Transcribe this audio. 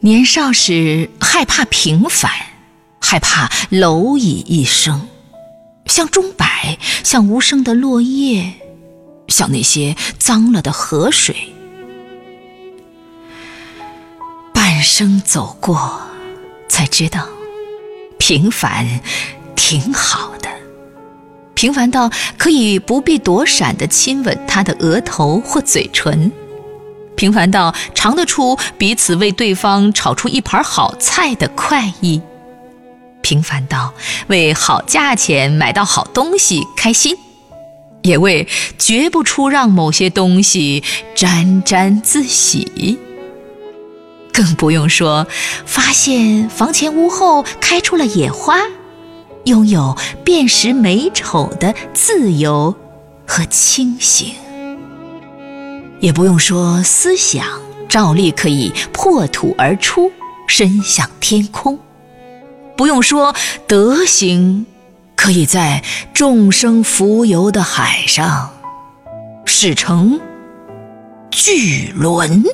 年少时害怕平凡，害怕蝼蚁一生，像钟摆，像无声的落叶，像那些脏了的河水。半生走过，才知道平凡挺好的，平凡到可以不必躲闪的亲吻他的额头或嘴唇。平凡到尝得出彼此为对方炒出一盘好菜的快意，平凡到为好价钱买到好东西开心，也为绝不出让某些东西沾沾自喜。更不用说发现房前屋后开出了野花，拥有辨识美丑的自由和清醒。也不用说，思想照例可以破土而出，伸向天空；不用说，德行可以在众生浮游的海上驶成巨轮。